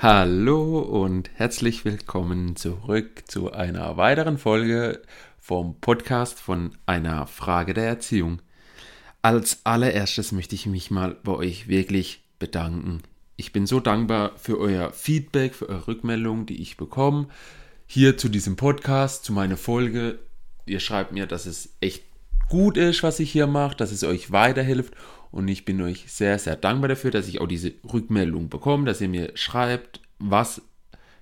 Hallo und herzlich willkommen zurück zu einer weiteren Folge vom Podcast von einer Frage der Erziehung. Als allererstes möchte ich mich mal bei euch wirklich bedanken. Ich bin so dankbar für euer Feedback, für eure Rückmeldung, die ich bekomme. Hier zu diesem Podcast, zu meiner Folge. Ihr schreibt mir, dass es echt gut ist, was ich hier mache, dass es euch weiterhilft und ich bin euch sehr, sehr dankbar dafür, dass ich auch diese Rückmeldung bekomme, dass ihr mir schreibt, was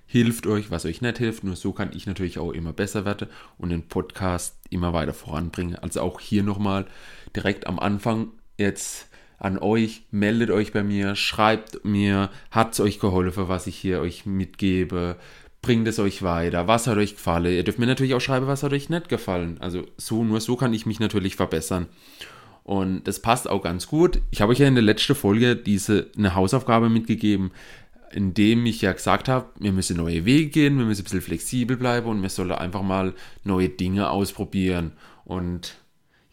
hilft euch, was euch nicht hilft. Nur so kann ich natürlich auch immer besser werden und den Podcast immer weiter voranbringen. Also auch hier nochmal direkt am Anfang jetzt an euch, meldet euch bei mir, schreibt mir, hat es euch geholfen, was ich hier euch mitgebe, bringt es euch weiter, was hat euch gefallen. Ihr dürft mir natürlich auch schreiben, was hat euch nicht gefallen. Also so, nur so kann ich mich natürlich verbessern. Und das passt auch ganz gut. Ich habe euch ja in der letzten Folge diese eine Hausaufgabe mitgegeben, indem ich ja gesagt habe, wir müssen neue Wege gehen, wir müssen ein bisschen flexibel bleiben und wir sollen einfach mal neue Dinge ausprobieren. Und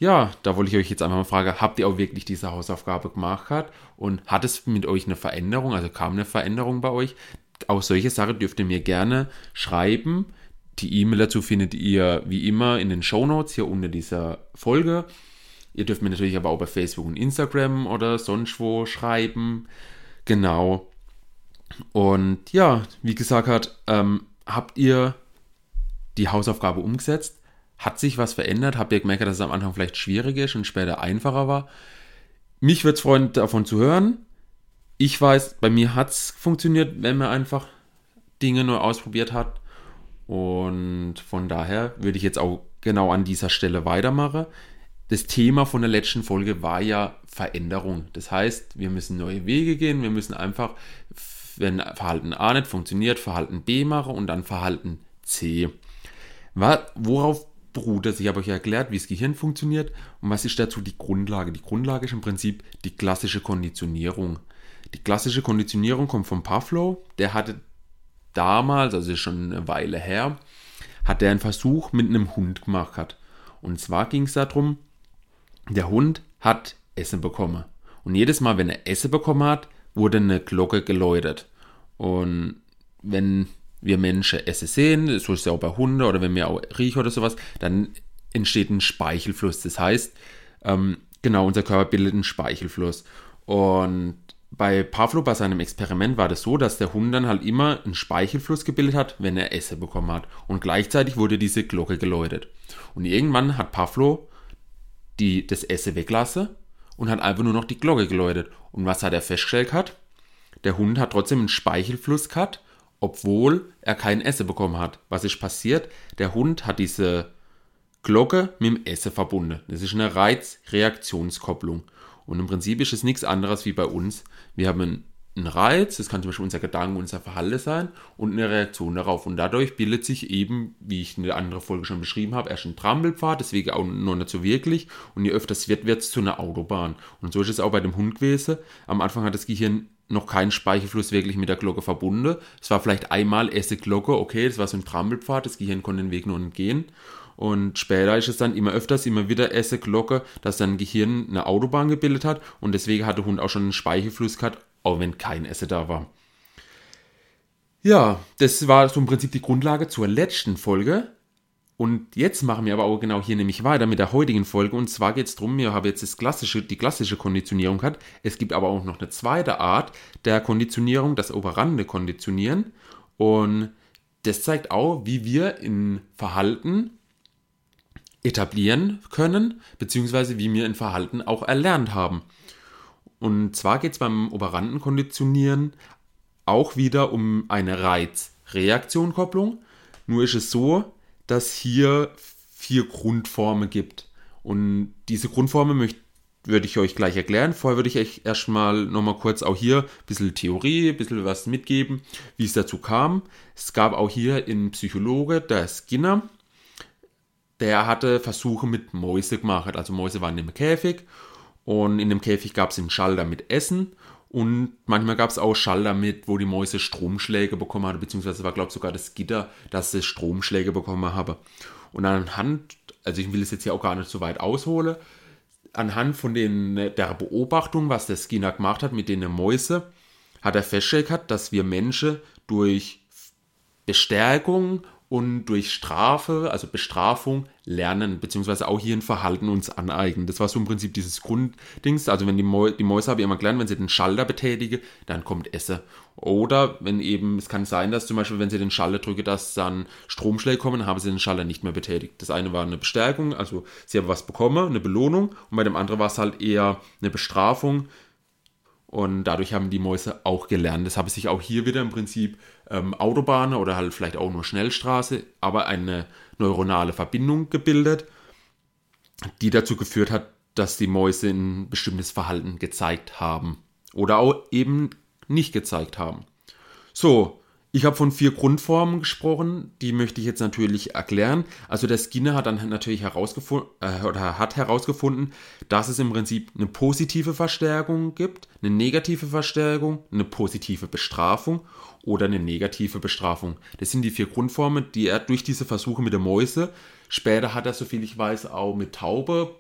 ja, da wollte ich euch jetzt einfach mal fragen, habt ihr auch wirklich diese Hausaufgabe gemacht und hat es mit euch eine Veränderung, also kam eine Veränderung bei euch? Auch solche Sachen dürft ihr mir gerne schreiben. Die E-Mail dazu findet ihr wie immer in den Show Notes hier unter dieser Folge. Ihr dürft mir natürlich aber auch bei Facebook und Instagram oder sonst wo schreiben. Genau. Und ja, wie gesagt hat, ähm, habt ihr die Hausaufgabe umgesetzt? Hat sich was verändert? Habt ihr gemerkt, dass es am Anfang vielleicht schwierig ist und später einfacher war? Mich würde es freuen, davon zu hören. Ich weiß, bei mir hat es funktioniert, wenn man einfach Dinge neu ausprobiert hat. Und von daher würde ich jetzt auch genau an dieser Stelle weitermachen das Thema von der letzten Folge war ja Veränderung. Das heißt, wir müssen neue Wege gehen, wir müssen einfach, wenn Verhalten A nicht funktioniert, Verhalten B machen und dann Verhalten C. Worauf beruht das? Ich habe euch erklärt, wie das Gehirn funktioniert und was ist dazu die Grundlage. Die Grundlage ist im Prinzip die klassische Konditionierung. Die klassische Konditionierung kommt von Pavlov. Der hatte damals, also schon eine Weile her, hat er einen Versuch mit einem Hund gemacht. Und zwar ging es darum, der Hund hat Essen bekommen. Und jedes Mal, wenn er Essen bekommen hat, wurde eine Glocke geläutet. Und wenn wir Menschen Essen sehen, so ist es ja auch bei Hunden oder wenn wir auch riechen oder sowas, dann entsteht ein Speichelfluss. Das heißt, ähm, genau, unser Körper bildet einen Speichelfluss. Und bei Pavlov, bei seinem Experiment, war das so, dass der Hund dann halt immer einen Speichelfluss gebildet hat, wenn er Essen bekommen hat. Und gleichzeitig wurde diese Glocke geläutet. Und irgendwann hat Pavlov die, das Essen weglassen und hat einfach nur noch die Glocke geläutet. Und was hat er festgestellt hat? Der Hund hat trotzdem einen Speichelfluss gehabt, obwohl er kein Essen bekommen hat. Was ist passiert? Der Hund hat diese Glocke mit dem Essen verbunden. Das ist eine Reiz-Reaktionskopplung. Und im Prinzip ist es nichts anderes wie bei uns. Wir haben einen ein Reiz, das kann zum Beispiel unser Gedanke, unser Verhalten sein und eine Reaktion darauf. Und dadurch bildet sich eben, wie ich in der anderen Folge schon beschrieben habe, erst ein Trampelpfad, deswegen auch noch nicht so wirklich. Und je öfter es wird, wird es zu einer Autobahn. Und so ist es auch bei dem Hund gewesen. Am Anfang hat das Gehirn noch keinen Speichelfluss wirklich mit der Glocke verbunden. Es war vielleicht einmal erste Glocke, okay, das war so ein Trampelpfad, das Gehirn konnte den Weg nur entgehen. Und später ist es dann immer öfters, immer wieder Esse Glocke, dass dann Gehirn eine Autobahn gebildet hat und deswegen hat der Hund auch schon einen Speichelfluss gehabt, auch wenn kein Esse da war. Ja, das war so im Prinzip die Grundlage zur letzten Folge. Und jetzt machen wir aber auch genau hier nämlich weiter mit der heutigen Folge. Und zwar geht es darum, wir haben jetzt das klassische, die klassische Konditionierung gehabt. Es gibt aber auch noch eine zweite Art der Konditionierung, das operante Konditionieren. Und das zeigt auch, wie wir in Verhalten etablieren können, beziehungsweise wie wir in Verhalten auch erlernt haben. Und zwar geht es beim Operantenkonditionieren auch wieder um eine Reiz-Reaktion-Kopplung. Nur ist es so, dass hier vier Grundformen gibt. Und diese Grundformen möchte würde ich euch gleich erklären. Vorher würde ich euch erstmal nochmal kurz auch hier ein bisschen Theorie, ein bisschen was mitgeben, wie es dazu kam. Es gab auch hier einen Psychologe, der Skinner, der hatte Versuche mit Mäuse gemacht. Also Mäuse waren im Käfig und in dem Käfig gab es einen Schalter mit Essen und manchmal gab es auch Schalter mit, wo die Mäuse Stromschläge bekommen haben, beziehungsweise war, glaube ich, sogar das Gitter, dass sie Stromschläge bekommen haben. Und anhand, also ich will es jetzt hier auch gar nicht so weit ausholen, anhand von den, der Beobachtung, was der Skinner gemacht hat mit den Mäuse, hat er festgestellt, dass wir Menschen durch Bestärkung und durch Strafe, also Bestrafung, lernen, beziehungsweise auch hier ein Verhalten uns aneignen. Das war so im Prinzip dieses Grunddings. Also wenn die, Mäu die Mäuse habe ich immer gelernt, wenn sie den Schalter betätigen, dann kommt Essen. Oder wenn eben, es kann sein, dass zum Beispiel, wenn sie den Schalter drücke, dass dann Stromschläge kommen, haben sie den Schalter nicht mehr betätigt. Das eine war eine Bestärkung, also sie haben was bekommen, eine Belohnung, und bei dem anderen war es halt eher eine Bestrafung, und dadurch haben die Mäuse auch gelernt. Das habe sich auch hier wieder im Prinzip ähm, Autobahn oder halt vielleicht auch nur Schnellstraße, aber eine neuronale Verbindung gebildet, die dazu geführt hat, dass die Mäuse ein bestimmtes Verhalten gezeigt haben oder auch eben nicht gezeigt haben. So, ich habe von vier Grundformen gesprochen, die möchte ich jetzt natürlich erklären. Also der Skinner hat dann natürlich herausgefunden, äh, oder hat herausgefunden, dass es im Prinzip eine positive Verstärkung gibt, eine negative Verstärkung, eine positive Bestrafung oder eine negative Bestrafung. Das sind die vier Grundformen, die er durch diese Versuche mit der Mäuse, später hat er, soviel ich weiß, auch mit Taube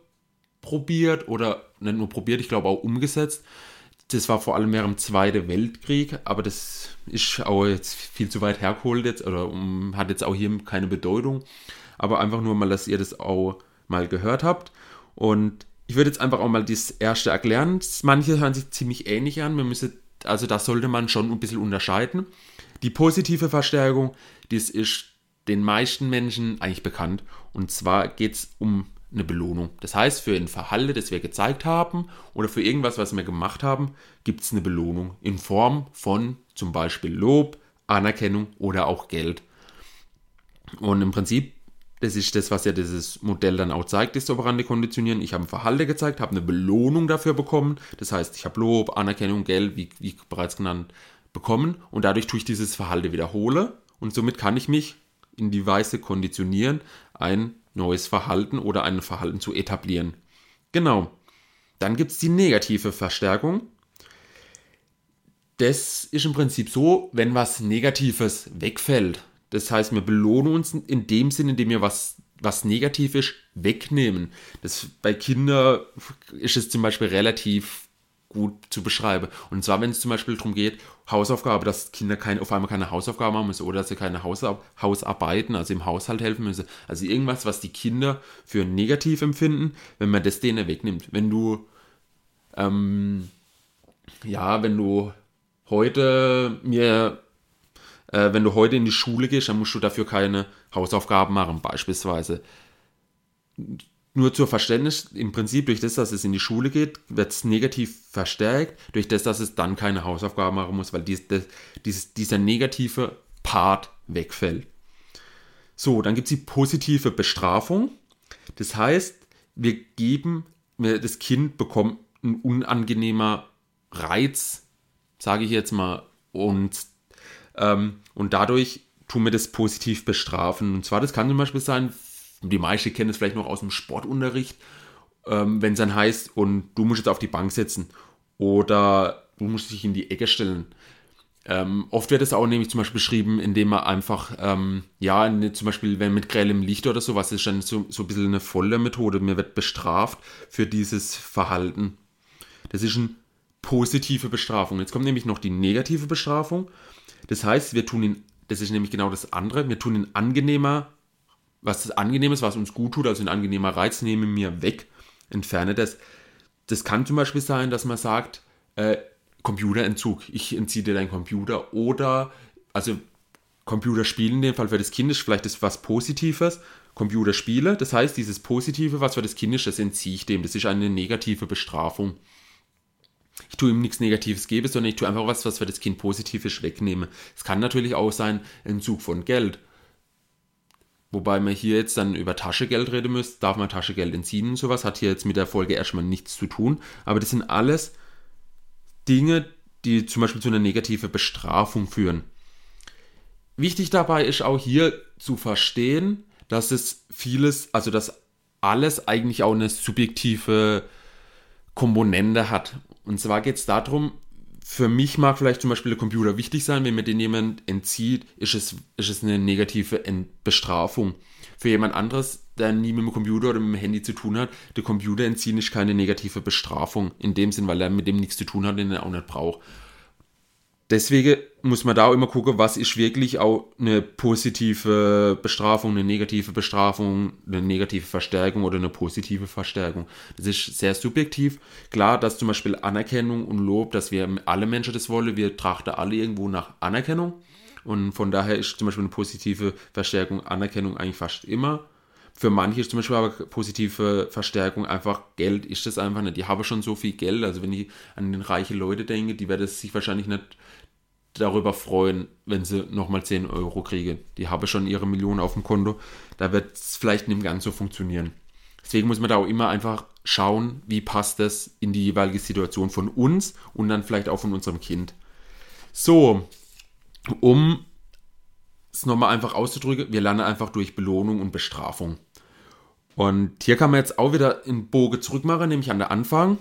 probiert oder nicht nur probiert, ich glaube auch umgesetzt das war vor allem während dem Zweiten Weltkrieg, aber das ist auch jetzt viel zu weit hergeholt jetzt oder um, hat jetzt auch hier keine Bedeutung. Aber einfach nur mal, dass ihr das auch mal gehört habt. Und ich würde jetzt einfach auch mal das erste erklären. Manche hören sich ziemlich ähnlich an. Man müsste, also da sollte man schon ein bisschen unterscheiden. Die positive Verstärkung, das ist den meisten Menschen eigentlich bekannt. Und zwar geht es um eine Belohnung. Das heißt, für ein Verhalten, das wir gezeigt haben oder für irgendwas, was wir gemacht haben, gibt es eine Belohnung in Form von zum Beispiel Lob, Anerkennung oder auch Geld. Und im Prinzip, das ist das, was ja dieses Modell dann auch zeigt, das operante Konditionieren. Ich habe ein Verhalten gezeigt, habe eine Belohnung dafür bekommen. Das heißt, ich habe Lob, Anerkennung, Geld, wie, wie bereits genannt, bekommen und dadurch tue ich dieses Verhalten wiederhole und somit kann ich mich in die Weise konditionieren, ein neues Verhalten oder ein Verhalten zu etablieren. Genau. Dann gibt es die negative Verstärkung. Das ist im Prinzip so, wenn was Negatives wegfällt. Das heißt, wir belohnen uns in dem Sinne, indem wir was, was negativ ist, wegnehmen. Das, bei Kindern ist es zum Beispiel relativ gut zu beschreiben. Und zwar, wenn es zum Beispiel darum geht, Hausaufgabe, dass Kinder keine, auf einmal keine Hausaufgaben machen müssen oder dass sie keine Hausar Hausarbeiten, also im Haushalt helfen müssen. Also irgendwas, was die Kinder für negativ empfinden, wenn man das denen wegnimmt. Wenn du, ähm, ja, wenn du heute mir, äh, wenn du heute in die Schule gehst, dann musst du dafür keine Hausaufgaben machen, beispielsweise nur zur Verständnis, im Prinzip durch das, dass es in die Schule geht, wird es negativ verstärkt, durch das, dass es dann keine Hausaufgaben machen muss, weil dies, das, dieses, dieser negative Part wegfällt. So, dann gibt es die positive Bestrafung. Das heißt, wir geben, das Kind bekommt ein unangenehmer Reiz, sage ich jetzt mal, und, ähm, und dadurch tun wir das positiv bestrafen. Und zwar, das kann zum Beispiel sein, die meisten kennen es vielleicht noch aus dem Sportunterricht, ähm, wenn es dann heißt, und du musst jetzt auf die Bank setzen oder du musst dich in die Ecke stellen. Ähm, oft wird es auch nämlich zum Beispiel beschrieben, indem man einfach, ähm, ja, ne, zum Beispiel, wenn mit grellem Licht oder sowas, ist dann so, so ein bisschen eine volle Methode. Mir wird bestraft für dieses Verhalten. Das ist eine positive Bestrafung. Jetzt kommt nämlich noch die negative Bestrafung. Das heißt, wir tun ihn, das ist nämlich genau das andere, wir tun ihn angenehmer was Angenehmes, was uns gut tut, also ein angenehmer Reiz, nehme mir weg, entferne das. Das kann zum Beispiel sein, dass man sagt, äh, Computerentzug, ich entziehe dir deinen Computer oder, also Computerspielen in dem Fall für das Kind ist vielleicht das was Positives, Computerspiele, das heißt, dieses Positive, was für das Kind ist, das entziehe ich dem, das ist eine negative Bestrafung. Ich tue ihm nichts Negatives gebe, sondern ich tue einfach was, was für das Kind positiv ist, wegnehme. Es kann natürlich auch sein, Entzug von Geld Wobei man hier jetzt dann über Taschengeld reden müsste, darf man Taschengeld entziehen und sowas, hat hier jetzt mit der Folge erstmal nichts zu tun. Aber das sind alles Dinge, die zum Beispiel zu einer negativen Bestrafung führen. Wichtig dabei ist auch hier zu verstehen, dass es vieles, also dass alles eigentlich auch eine subjektive Komponente hat. Und zwar geht es darum, für mich mag vielleicht zum Beispiel der Computer wichtig sein, wenn mir den jemand entzieht, ist es, ist es eine negative Bestrafung. Für jemand anderes, der nie mit dem Computer oder mit dem Handy zu tun hat, der Computer entziehen ist keine negative Bestrafung. In dem Sinn, weil er mit dem nichts zu tun hat, den er auch nicht braucht. Deswegen muss man da auch immer gucken, was ist wirklich auch eine positive Bestrafung, eine negative Bestrafung, eine negative Verstärkung oder eine positive Verstärkung. Das ist sehr subjektiv. Klar, dass zum Beispiel Anerkennung und Lob, dass wir alle Menschen das wollen, wir trachten alle irgendwo nach Anerkennung. Und von daher ist zum Beispiel eine positive Verstärkung, Anerkennung eigentlich fast immer. Für manche ist zum Beispiel aber positive Verstärkung einfach Geld, ist das einfach nicht. Die haben schon so viel Geld, also wenn ich an den reichen Leute denke, die werden sich wahrscheinlich nicht darüber freuen, wenn sie nochmal 10 Euro kriegen. Die haben schon ihre Millionen auf dem Konto. Da wird es vielleicht nicht ganz so funktionieren. Deswegen muss man da auch immer einfach schauen, wie passt das in die jeweilige Situation von uns und dann vielleicht auch von unserem Kind. So, um es nochmal einfach auszudrücken, wir lernen einfach durch Belohnung und Bestrafung. Und hier kann man jetzt auch wieder in Bogen zurückmachen, nämlich an der Anfang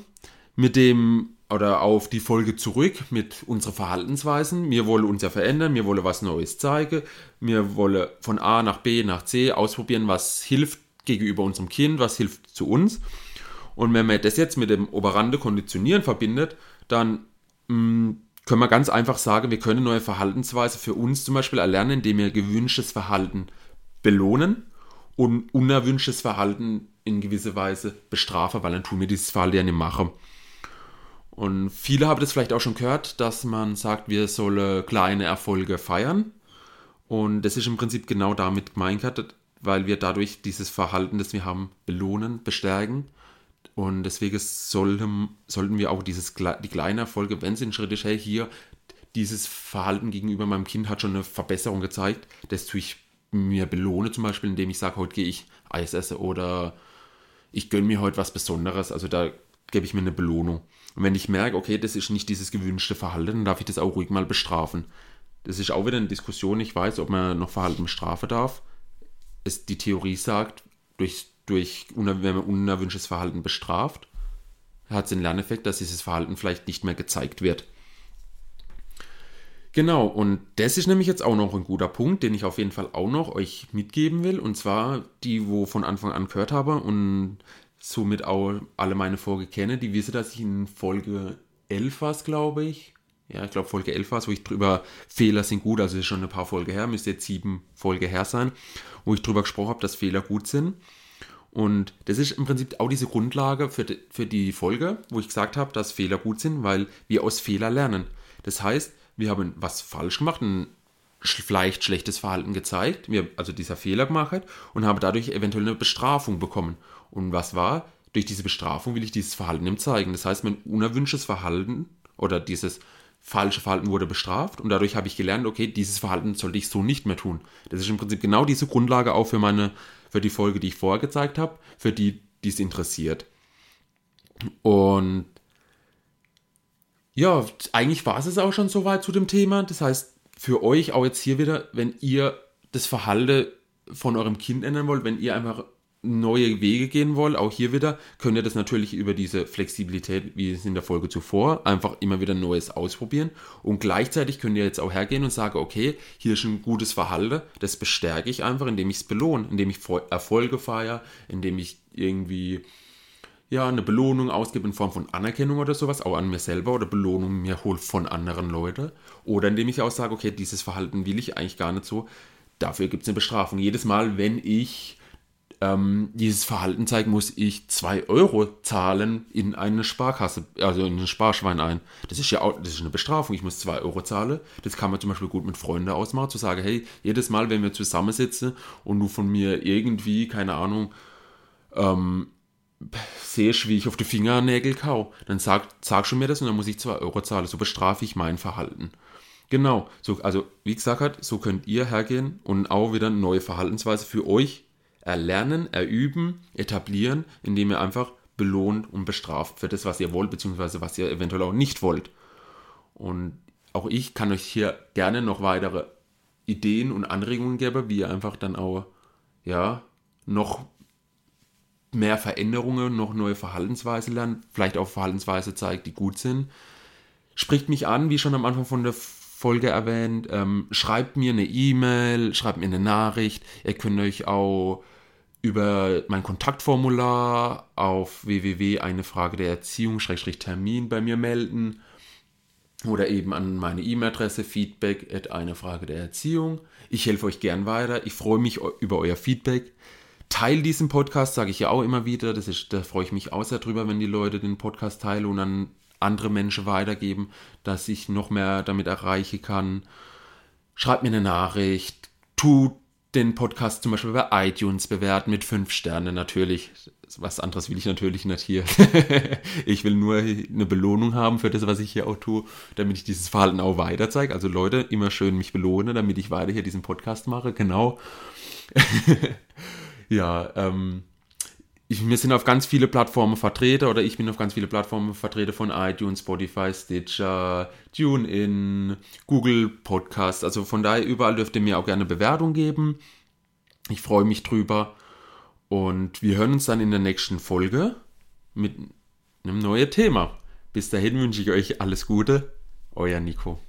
mit dem oder auf die Folge zurück mit unseren Verhaltensweisen. Wir wollen uns ja verändern, wir wollen was Neues zeigen, wir wollen von A nach B nach C ausprobieren, was hilft gegenüber unserem Kind, was hilft zu uns. Und wenn man das jetzt mit dem Operande Konditionieren verbindet, dann mh, mm, können wir ganz einfach sagen, wir können neue Verhaltensweise für uns zum Beispiel erlernen, indem wir gewünschtes Verhalten belohnen und unerwünschtes Verhalten in gewisser Weise bestrafen, weil dann tun wir dieses Verhalten ja nicht machen. Und viele haben das vielleicht auch schon gehört, dass man sagt, wir sollen kleine Erfolge feiern. Und das ist im Prinzip genau damit gemeint, weil wir dadurch dieses Verhalten, das wir haben, belohnen, bestärken. Und deswegen sollten, sollten wir auch dieses, die kleinen Erfolge, wenn es ein Schritt ist, hey, hier, dieses Verhalten gegenüber meinem Kind hat schon eine Verbesserung gezeigt, das tue ich mir belohne, zum Beispiel, indem ich sage, heute gehe ich Eis essen oder ich gönne mir heute was Besonderes. Also da gebe ich mir eine Belohnung. Und wenn ich merke, okay, das ist nicht dieses gewünschte Verhalten, dann darf ich das auch ruhig mal bestrafen. Das ist auch wieder eine Diskussion, ich weiß, ob man noch Verhalten bestrafen darf. Es, die Theorie sagt, durch, durch, wenn man unerwünschtes Verhalten bestraft, hat es den Lerneffekt, dass dieses Verhalten vielleicht nicht mehr gezeigt wird. Genau, und das ist nämlich jetzt auch noch ein guter Punkt, den ich auf jeden Fall auch noch euch mitgeben will. Und zwar die, wo von Anfang an gehört habe und somit auch alle meine Folge kenne, die wissen, dass ich in Folge 11 war, glaube ich. Ja, ich glaube Folge 11 war wo ich drüber, Fehler sind gut, also ist schon ein paar Folge her, müsste jetzt sieben Folge her sein, wo ich drüber gesprochen habe, dass Fehler gut sind. Und das ist im Prinzip auch diese Grundlage für die, für die Folge, wo ich gesagt habe, dass Fehler gut sind, weil wir aus Fehler lernen. Das heißt, wir haben was falsch gemacht, ein vielleicht schlechtes Verhalten gezeigt, wir also dieser Fehler gemacht und haben dadurch eventuell eine Bestrafung bekommen. Und was war? Durch diese Bestrafung will ich dieses Verhalten ihm zeigen. Das heißt, mein unerwünschtes Verhalten oder dieses falsche Verhalten wurde bestraft und dadurch habe ich gelernt, okay, dieses Verhalten sollte ich so nicht mehr tun. Das ist im Prinzip genau diese Grundlage auch für meine, für die Folge, die ich vorher gezeigt habe, für die, die es interessiert. Und ja, eigentlich war es auch schon soweit zu dem Thema. Das heißt, für euch auch jetzt hier wieder, wenn ihr das Verhalten von eurem Kind ändern wollt, wenn ihr einfach neue Wege gehen wollt, auch hier wieder, könnt ihr das natürlich über diese Flexibilität, wie es in der Folge zuvor, einfach immer wieder Neues ausprobieren. Und gleichzeitig könnt ihr jetzt auch hergehen und sagen, okay, hier ist ein gutes Verhalten, das bestärke ich einfach, indem ich es belohne, indem ich Erfolge feiere, indem ich irgendwie ja, eine Belohnung ausgebe in Form von Anerkennung oder sowas, auch an mir selber oder Belohnung mir hole von anderen Leuten. Oder indem ich auch sage, okay, dieses Verhalten will ich eigentlich gar nicht so. Dafür gibt es eine Bestrafung. Jedes Mal, wenn ich ähm, dieses Verhalten zeige, muss ich 2 Euro zahlen in eine Sparkasse, also in ein Sparschwein ein. Das ist ja auch, das ist eine Bestrafung. Ich muss 2 Euro zahlen. Das kann man zum Beispiel gut mit Freunden ausmachen, zu sagen, hey, jedes Mal, wenn wir zusammensitzen und du von mir irgendwie, keine Ahnung, ähm, siehst, wie ich auf die Fingernägel kau, dann sag, sag schon mir das und dann muss ich 2 Euro zahlen. So bestrafe ich mein Verhalten. Genau, so, also wie gesagt, so könnt ihr hergehen und auch wieder eine neue Verhaltensweise für euch erlernen, erüben, etablieren, indem ihr einfach belohnt und bestraft für das, was ihr wollt, beziehungsweise was ihr eventuell auch nicht wollt. Und auch ich kann euch hier gerne noch weitere Ideen und Anregungen geben, wie ihr einfach dann auch, ja, noch mehr Veränderungen, noch neue Verhaltensweisen lernt, vielleicht auch Verhaltensweise zeigt, die gut sind. Spricht mich an, wie schon am Anfang von der Folge erwähnt, ähm, schreibt mir eine E-Mail, schreibt mir eine Nachricht. Ihr könnt euch auch über mein Kontaktformular auf www.einefrage der Erziehung-Termin bei mir melden. oder eben an meine E-Mail-Adresse feedback at eine Frage der Erziehung. Ich helfe euch gern weiter. Ich freue mich über euer Feedback. Teil diesen Podcast, sage ich ja auch immer wieder. Das ist, da freue ich mich auch sehr drüber, wenn die Leute den Podcast teilen und an andere Menschen weitergeben, dass ich noch mehr damit erreichen kann. Schreibt mir eine Nachricht, tut den Podcast zum Beispiel bei iTunes bewerten mit fünf Sternen natürlich. Was anderes will ich natürlich nicht hier. ich will nur eine Belohnung haben für das, was ich hier auch tue, damit ich dieses Verhalten auch weiter zeige. Also Leute, immer schön mich belohnen, damit ich weiter hier diesen Podcast mache. Genau. ja, ähm, ich, wir sind auf ganz viele Plattformen vertreten oder ich bin auf ganz viele Plattformen vertreten von iTunes, Spotify, Stitcher, TuneIn, Google Podcast. Also von daher überall dürft ihr mir auch gerne Bewertung geben. Ich freue mich drüber. Und wir hören uns dann in der nächsten Folge mit einem neuen Thema. Bis dahin wünsche ich euch alles Gute. Euer Nico.